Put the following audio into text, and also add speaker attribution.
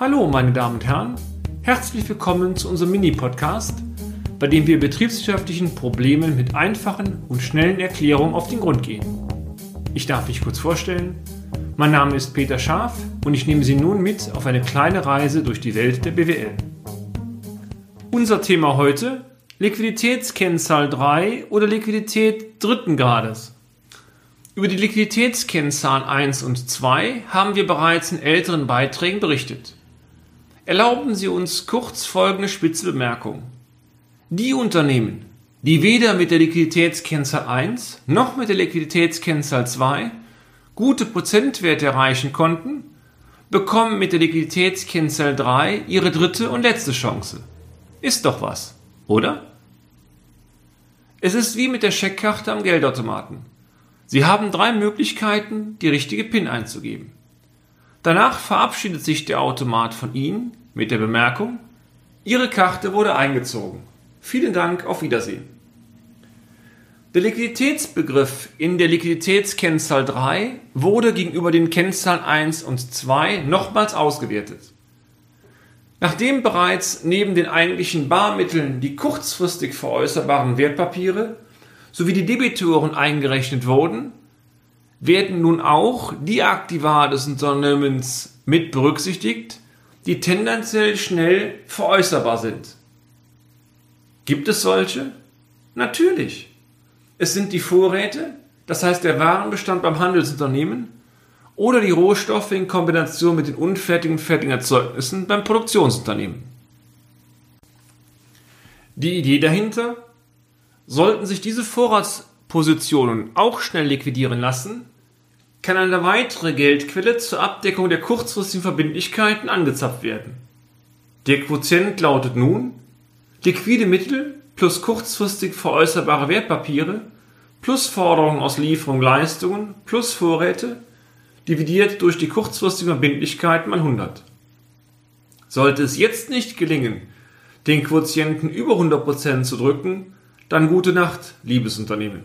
Speaker 1: Hallo, meine Damen und Herren. Herzlich willkommen zu unserem Mini-Podcast, bei dem wir betriebswirtschaftlichen Problemen mit einfachen und schnellen Erklärungen auf den Grund gehen. Ich darf mich kurz vorstellen. Mein Name ist Peter Scharf und ich nehme Sie nun mit auf eine kleine Reise durch die Welt der BWL. Unser Thema heute Liquiditätskennzahl 3 oder Liquidität dritten Grades. Über die Liquiditätskennzahlen 1 und 2 haben wir bereits in älteren Beiträgen berichtet. Erlauben Sie uns kurz folgende Spitzebemerkung. Die Unternehmen, die weder mit der Liquiditätskennzahl 1 noch mit der Liquiditätskennzahl 2 gute Prozentwerte erreichen konnten, bekommen mit der Liquiditätskennzahl 3 ihre dritte und letzte Chance. Ist doch was, oder? Es ist wie mit der Scheckkarte am Geldautomaten. Sie haben drei Möglichkeiten, die richtige PIN einzugeben. Danach verabschiedet sich der Automat von Ihnen mit der Bemerkung, Ihre Karte wurde eingezogen. Vielen Dank, auf Wiedersehen. Der Liquiditätsbegriff in der Liquiditätskennzahl 3 wurde gegenüber den Kennzahlen 1 und 2 nochmals ausgewertet. Nachdem bereits neben den eigentlichen Barmitteln die kurzfristig veräußerbaren Wertpapiere sowie die Debitoren eingerechnet wurden, werden nun auch die Aktiva des Unternehmens mit berücksichtigt, die tendenziell schnell veräußerbar sind. Gibt es solche? Natürlich. Es sind die Vorräte, das heißt der Warenbestand beim Handelsunternehmen, oder die Rohstoffe in Kombination mit den unfertigen und fertigen Erzeugnissen beim Produktionsunternehmen. Die Idee dahinter Sollten sich diese Vorratspositionen auch schnell liquidieren lassen, kann eine weitere Geldquelle zur Abdeckung der kurzfristigen Verbindlichkeiten angezapft werden. Der Quotient lautet nun liquide Mittel plus kurzfristig veräußerbare Wertpapiere plus Forderungen aus Lieferung Leistungen plus Vorräte dividiert durch die kurzfristigen Verbindlichkeiten mal 100. Sollte es jetzt nicht gelingen, den Quotienten über 100% zu drücken, dann gute Nacht, liebes Unternehmen.